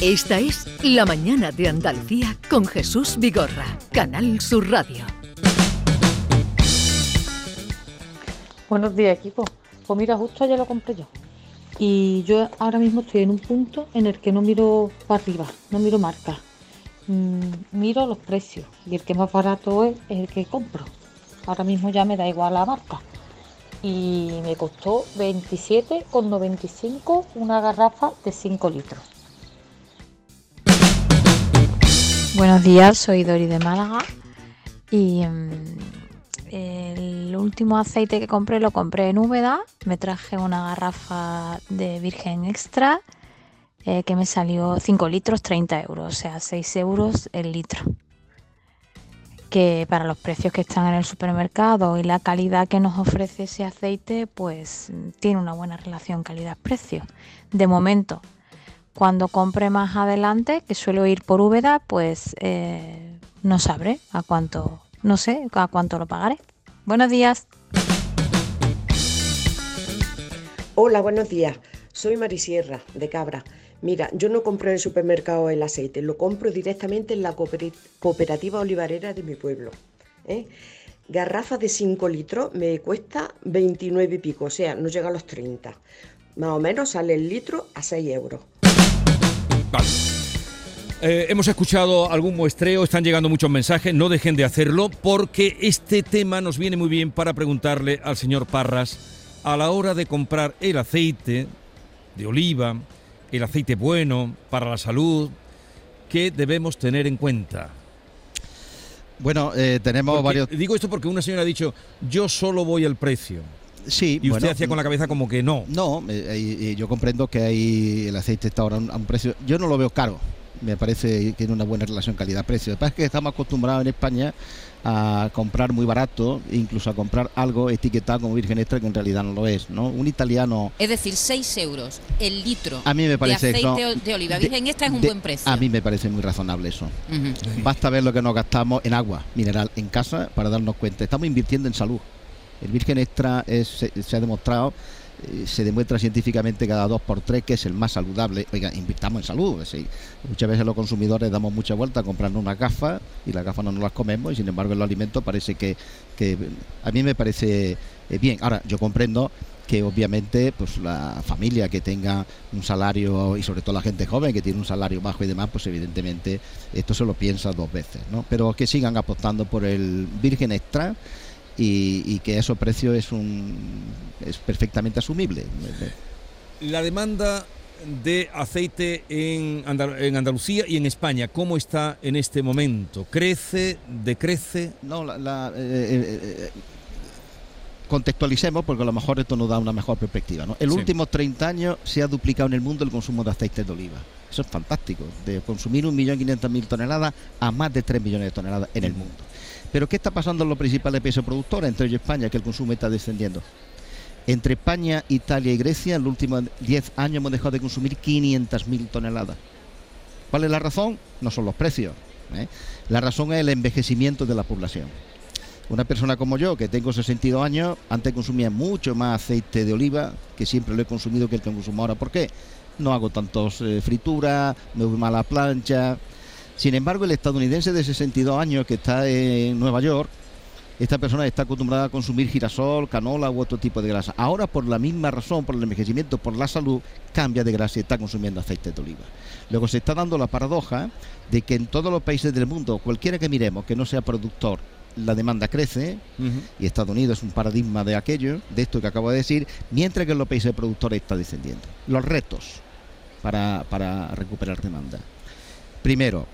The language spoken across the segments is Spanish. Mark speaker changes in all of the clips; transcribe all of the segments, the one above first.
Speaker 1: Esta es La Mañana de Andalucía con Jesús Vigorra, Canal Sur Radio.
Speaker 2: Buenos días, equipo. Pues mira, justo ayer lo compré yo. Y yo ahora mismo estoy en un punto en el que no miro para arriba, no miro marcas. Mm, miro los precios y el que más barato es el que compro. Ahora mismo ya me da igual la marca. Y me costó 27,95 una garrafa de 5 litros.
Speaker 3: Buenos días, soy Dori de Málaga y mm, el último aceite que compré lo compré en Úbeda. Me traje una garrafa de Virgen Extra eh, que me salió 5 litros 30 euros, o sea 6 euros el litro. Que para los precios que están en el supermercado y la calidad que nos ofrece ese aceite, pues tiene una buena relación calidad-precio. De momento, cuando compre más adelante, que suelo ir por Úbeda, pues eh, no sabré a cuánto, no sé a cuánto lo pagaré. Buenos días.
Speaker 4: Hola, buenos días. Soy Marisierra, de Cabra. Mira, yo no compro en el supermercado el aceite, lo compro directamente en la cooperativa olivarera de mi pueblo. ¿eh? Garrafa de 5 litros me cuesta 29 y pico, o sea, no llega a los 30. Más o menos sale el litro a 6 euros.
Speaker 5: Vale. Eh, hemos escuchado algún muestreo, están llegando muchos mensajes, no dejen de hacerlo porque este tema nos viene muy bien para preguntarle al señor Parras a la hora de comprar el aceite de oliva, el aceite bueno para la salud, ¿qué debemos tener en cuenta?
Speaker 6: Bueno, eh, tenemos varios...
Speaker 5: Digo esto porque una señora ha dicho, yo solo voy al precio.
Speaker 6: Sí,
Speaker 5: y usted hacía con la cabeza como que no.
Speaker 6: No, eh, yo comprendo que hay el aceite está ahora a un precio. Yo no lo veo caro. Me parece que tiene una buena relación calidad-precio. Lo que pasa es que estamos acostumbrados en España a comprar muy barato, incluso a comprar algo etiquetado como virgen extra que en realidad no lo es, ¿no? Un italiano...
Speaker 7: Es decir, 6 euros el litro
Speaker 6: a mí me parece
Speaker 7: de aceite de oliva virgen extra es un buen precio.
Speaker 6: A mí me parece muy razonable eso. Basta ver lo que nos gastamos en agua mineral en casa para darnos cuenta. Estamos invirtiendo en salud. El virgen extra es, se, ha demostrado eh, se demuestra científicamente cada dos por tres que es el más saludable. Oiga, invirtamos en salud. Muchas veces los consumidores damos mucha vuelta comprando una gafa y las gafas no nos las comemos y sin embargo en los alimentos parece que, que a mí me parece eh, bien. Ahora, yo comprendo que obviamente pues la familia que tenga un salario y sobre todo la gente joven que tiene un salario bajo y demás pues evidentemente esto se lo piensa dos veces no pero que sigan apostando por el virgen extra y, que ese precio es, un, es perfectamente asumible.
Speaker 5: La demanda de aceite en, Andalucía y en España, ¿cómo está en este momento? ¿Crece? ¿Decrece?
Speaker 6: No, la, eh, eh, eh, contextualicemos porque a lo mejor esto nos da una mejor perspectiva. ¿no? En los últimos 30 años se ha duplicado en el mundo el consumo de aceite de oliva. Eso es fantástico, de consumir 1.500.000 toneladas a más de 3 millones de toneladas en el mundo. Pero ¿qué está pasando en los principales países productores, entre ellos España, que el consumo está descendiendo? Entre España, Italia y Grecia, en los últimos 10 años hemos dejado de consumir 500.000 toneladas. ¿Cuál es la razón? No son los precios. ¿eh? La razón es el envejecimiento de la población. Una persona como yo, que tengo 62 años, antes consumía mucho más aceite de oliva, que siempre lo he consumido que el que consumo ahora. ¿Por qué? No hago tantos eh, frituras, me voy mal a la plancha, sin embargo, el estadounidense de 62 años que está en Nueva York, esta persona está acostumbrada a consumir girasol, canola u otro tipo de grasa. Ahora, por la misma razón, por el envejecimiento, por la salud, cambia de grasa y está consumiendo aceite de oliva. Luego se está dando la paradoja de que en todos los países del mundo, cualquiera que miremos que no sea productor, la demanda crece y Estados Unidos es un paradigma de aquello, de esto que acabo de decir, mientras que en los países productores está descendiendo. Los retos para, para recuperar demanda. Primero,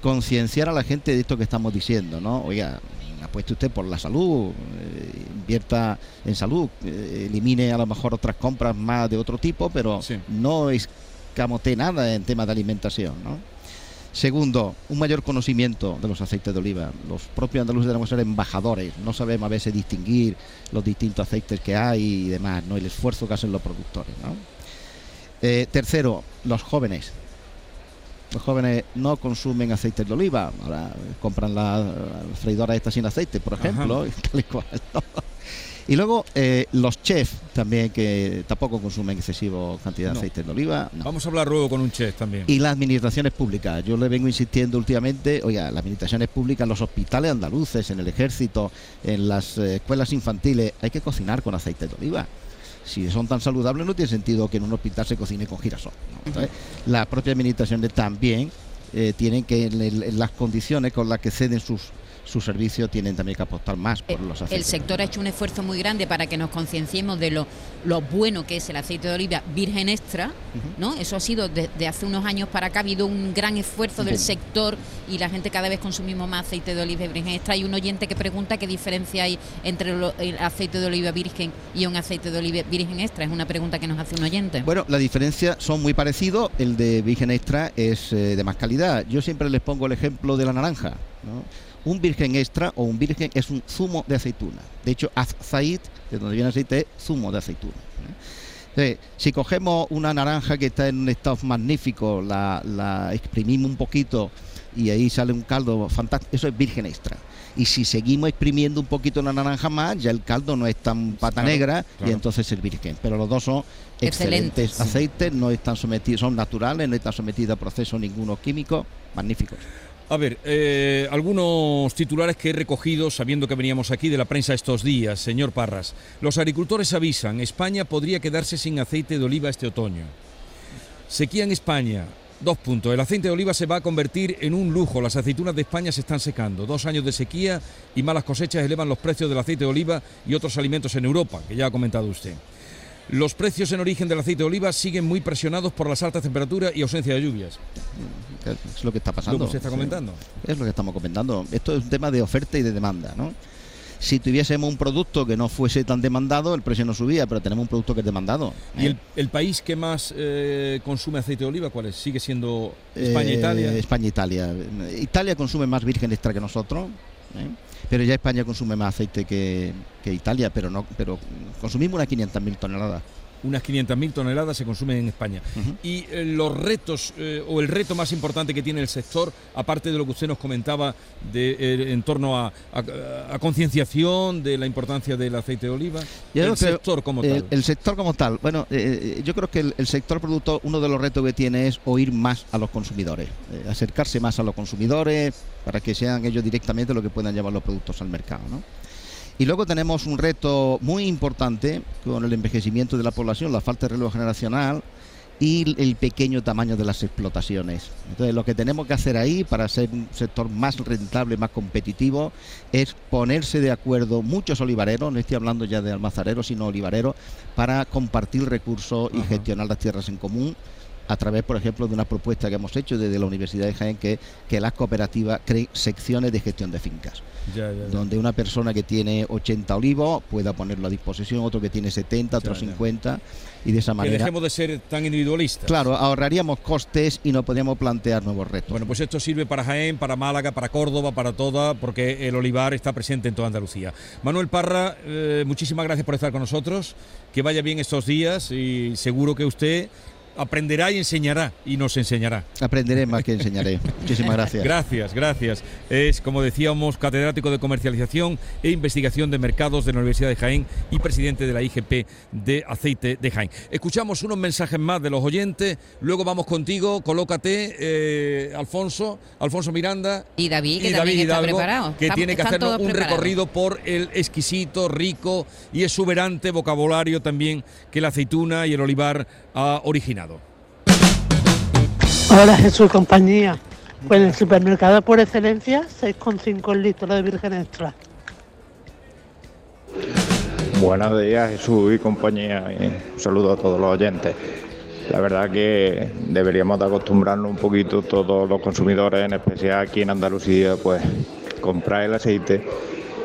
Speaker 6: concienciar a la gente de esto que estamos diciendo, ¿no? Oiga, apueste usted por la salud, eh, invierta en salud, eh, elimine a lo mejor otras compras más de otro tipo, pero no escamote nada en tema de alimentación, ¿no? Segundo, un mayor conocimiento de los aceites de oliva. Los propios andaluces debemos ser embajadores, no sabemos a veces distinguir los distintos aceites que hay y demás, ¿no? El esfuerzo que hacen los productores, ¿no? Eh, tercero, los jóvenes Los jóvenes no consumen aceite de oliva, ahora compran la, freidora esta sin aceite, por ejemplo, y tal y cual. Y luego eh, los chefs también que tampoco consumen excesiva cantidad de aceite de oliva.
Speaker 5: Vamos a hablar luego con un chef también.
Speaker 6: Y las administraciones públicas. Yo le vengo insistiendo últimamente, oiga, las administraciones públicas, los hospitales andaluces, en el ejército, en las eh, escuelas infantiles, hay que cocinar con aceite de oliva si son tan saludables no tiene sentido que en un hospital se cocine con girasol. las propias administraciones también eh, tienen que en, las condiciones con las que ceden sus su servicio tienen también que apostar más por eh, los aceites.
Speaker 7: El sector ha hecho un esfuerzo muy grande para que nos concienciemos de lo, lo bueno que es el aceite de oliva virgen extra, ¿no? Eso ha sido desde hace unos años para acá, ha habido un gran esfuerzo del sector y la gente cada vez consumimos más aceite de oliva virgen extra. Hay un oyente que pregunta qué diferencia hay entre el aceite de oliva virgen y un aceite de oliva virgen extra. Es una pregunta que nos hace un oyente.
Speaker 6: Bueno, la diferencia son muy parecidos. El de virgen extra es eh, de más calidad. Yo siempre les pongo el ejemplo de la naranja. ¿No? Un virgen extra o un virgen es un zumo de aceituna. De hecho, azaid, de donde viene aceite, es zumo de aceituna. ¿eh? si cogemos una naranja que está en un estado magnífico, la, exprimimos un poquito y ahí sale un caldo fantástico, eso es virgen extra. Y si seguimos exprimiendo un poquito la naranja más, ya el caldo no es tan pata negra y entonces es virgen. Pero los dos son excelentes aceites, no están sometidos, son naturales, no están sometidos a procesos ninguno químico, magníficos.
Speaker 5: A ver, eh, algunos titulares que he recogido sabiendo que veníamos aquí de la prensa estos días, señor Parras. Los agricultores avisan, España podría quedarse sin aceite de oliva este otoño. Sequía en España. Dos puntos. El aceite de oliva se va a convertir en un lujo. Las aceitunas de España se están secando. Dos años de sequía y malas cosechas elevan los precios del aceite de oliva y otros alimentos en Europa, que ya ha comentado usted. Los precios en origen del aceite de oliva siguen muy presionados por las altas temperaturas y ausencia de lluvias.
Speaker 6: Es lo que está pasando.
Speaker 5: Lo que está comentando.
Speaker 6: Es lo que estamos comentando. Esto es un tema de oferta y de demanda, ¿no? si tuviésemos un producto que no fuese tan demandado, el precio no subía, pero tenemos un producto que es demandado.
Speaker 5: ¿Y el, ¿eh? país que más eh, consume aceite de oliva cuál es? ¿Sigue siendo España e Italia?
Speaker 6: España e. Italia consume más virgen extra que nosotros. ¿Eh? pero ya España consume más aceite que, Italia, pero no, pero consumimos unas 500.000 toneladas
Speaker 5: unas 500.000 toneladas se consumen en España. Y eh, los retos eh, o el reto más importante que tiene el sector, aparte de lo que usted nos comentaba de, eh, en torno a, concienciación de la importancia del aceite de oliva,
Speaker 6: el sector como tal. El, sector como tal. Bueno, yo creo que el, sector productor, uno de los retos que tiene es oír más a los consumidores, acercarse más a los consumidores para que sean ellos directamente los que puedan llevar los productos al mercado. ¿no? Y luego tenemos un reto muy importante con el envejecimiento de la población, la falta de relevo generacional y el pequeño tamaño de las explotaciones. Entonces, lo que tenemos que hacer ahí para ser un sector más rentable, más competitivo, es ponerse de acuerdo muchos olivareros, no estoy hablando ya de almazareros, sino olivareros, para compartir recursos y gestionar las tierras en común a través, por ejemplo, de una propuesta que hemos hecho desde la Universidad de Jaén, que, que las cooperativas creen secciones de gestión de fincas. Donde una persona que tiene 80 olivos pueda ponerlo a disposición, otro que tiene 70, otro 50, y de esa manera.
Speaker 5: Que dejemos de ser tan individualistas.
Speaker 6: Claro, ahorraríamos costes y no podríamos plantear nuevos retos.
Speaker 5: Bueno, pues esto sirve para Jaén, para Málaga, para Córdoba, para toda, porque el olivar está presente en toda Andalucía. Manuel Parra, eh, muchísimas gracias por estar con nosotros. Que vaya bien estos días y seguro que usted aprenderá y enseñará y nos enseñará.
Speaker 6: Aprenderé más que enseñaré. Muchísimas gracias.
Speaker 5: Gracias, gracias. Es, como decíamos, catedrático de comercialización e investigación de mercados de la Universidad de Jaén y presidente de la IGP de aceite de Jaén. Escuchamos unos mensajes más de los oyentes, luego vamos contigo, colócate, eh, Alfonso, Alfonso Miranda.
Speaker 7: Y David, que también está preparado.
Speaker 5: Que tiene que hacer un recorrido por el exquisito, rico y exuberante vocabulario también que la aceituna y el olivar ha originado.
Speaker 8: Hola Jesús y compañía. Pues en el supermercado por excelencia, 6,5 litros de virgen extra.
Speaker 9: Buenos días Jesús y compañía. un saludo a todos los oyentes. La verdad que deberíamos de acostumbrarnos un poquito todos los consumidores, en especial aquí en Andalucía, pues comprar el aceite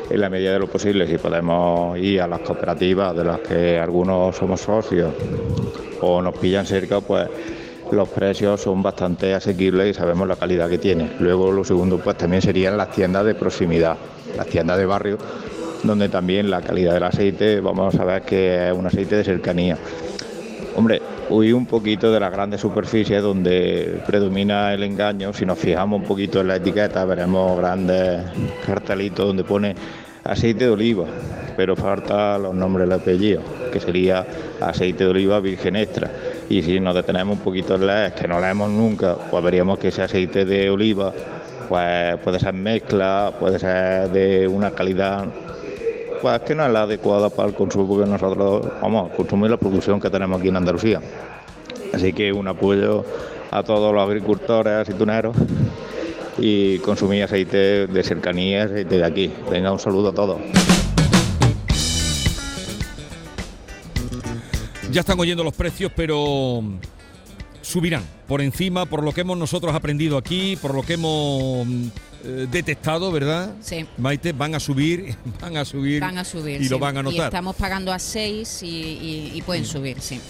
Speaker 9: en la medida de lo posible. Si podemos ir a las cooperativas de las que algunos somos socios o nos pillan cerca, pues los precios son bastante asequibles y sabemos la calidad que tiene. Luego lo segundo pues también serían las tiendas de proximidad, las tiendas de barrio, donde también la calidad del aceite vamos a ver que es un aceite de cercanía. Hombre, huir un poquito de las grandes superficies donde predomina el engaño. Si nos fijamos un poquito en la etiqueta, veremos grandes cartelitos donde pone aceite de oliva, pero falta los nombres del apellido, que sería aceite de oliva virgen extra. Y si nos detenemos un poquito en leer, que no leemos nunca, pues veríamos que ese aceite de oliva pues puede ser mezcla, puede ser de una calidad pues que no es la adecuada para el consumo que nosotros vamos a consumir la producción que tenemos aquí en Andalucía. Así que un apoyo a todos los agricultores, aceituneros y consumir aceite de cercanía, aceite de aquí. Venga, un saludo a todos.
Speaker 5: Ya están oyendo los precios, pero subirán por encima, por lo que hemos nosotros aprendido aquí, por lo que hemos eh, detectado, ¿verdad?
Speaker 7: Sí.
Speaker 5: Maite, van a subir, van a subir.
Speaker 7: Van a subir.
Speaker 5: Y lo van a
Speaker 7: Y
Speaker 5: notar.
Speaker 7: estamos pagando a 6 y, y- y pueden subir, sí.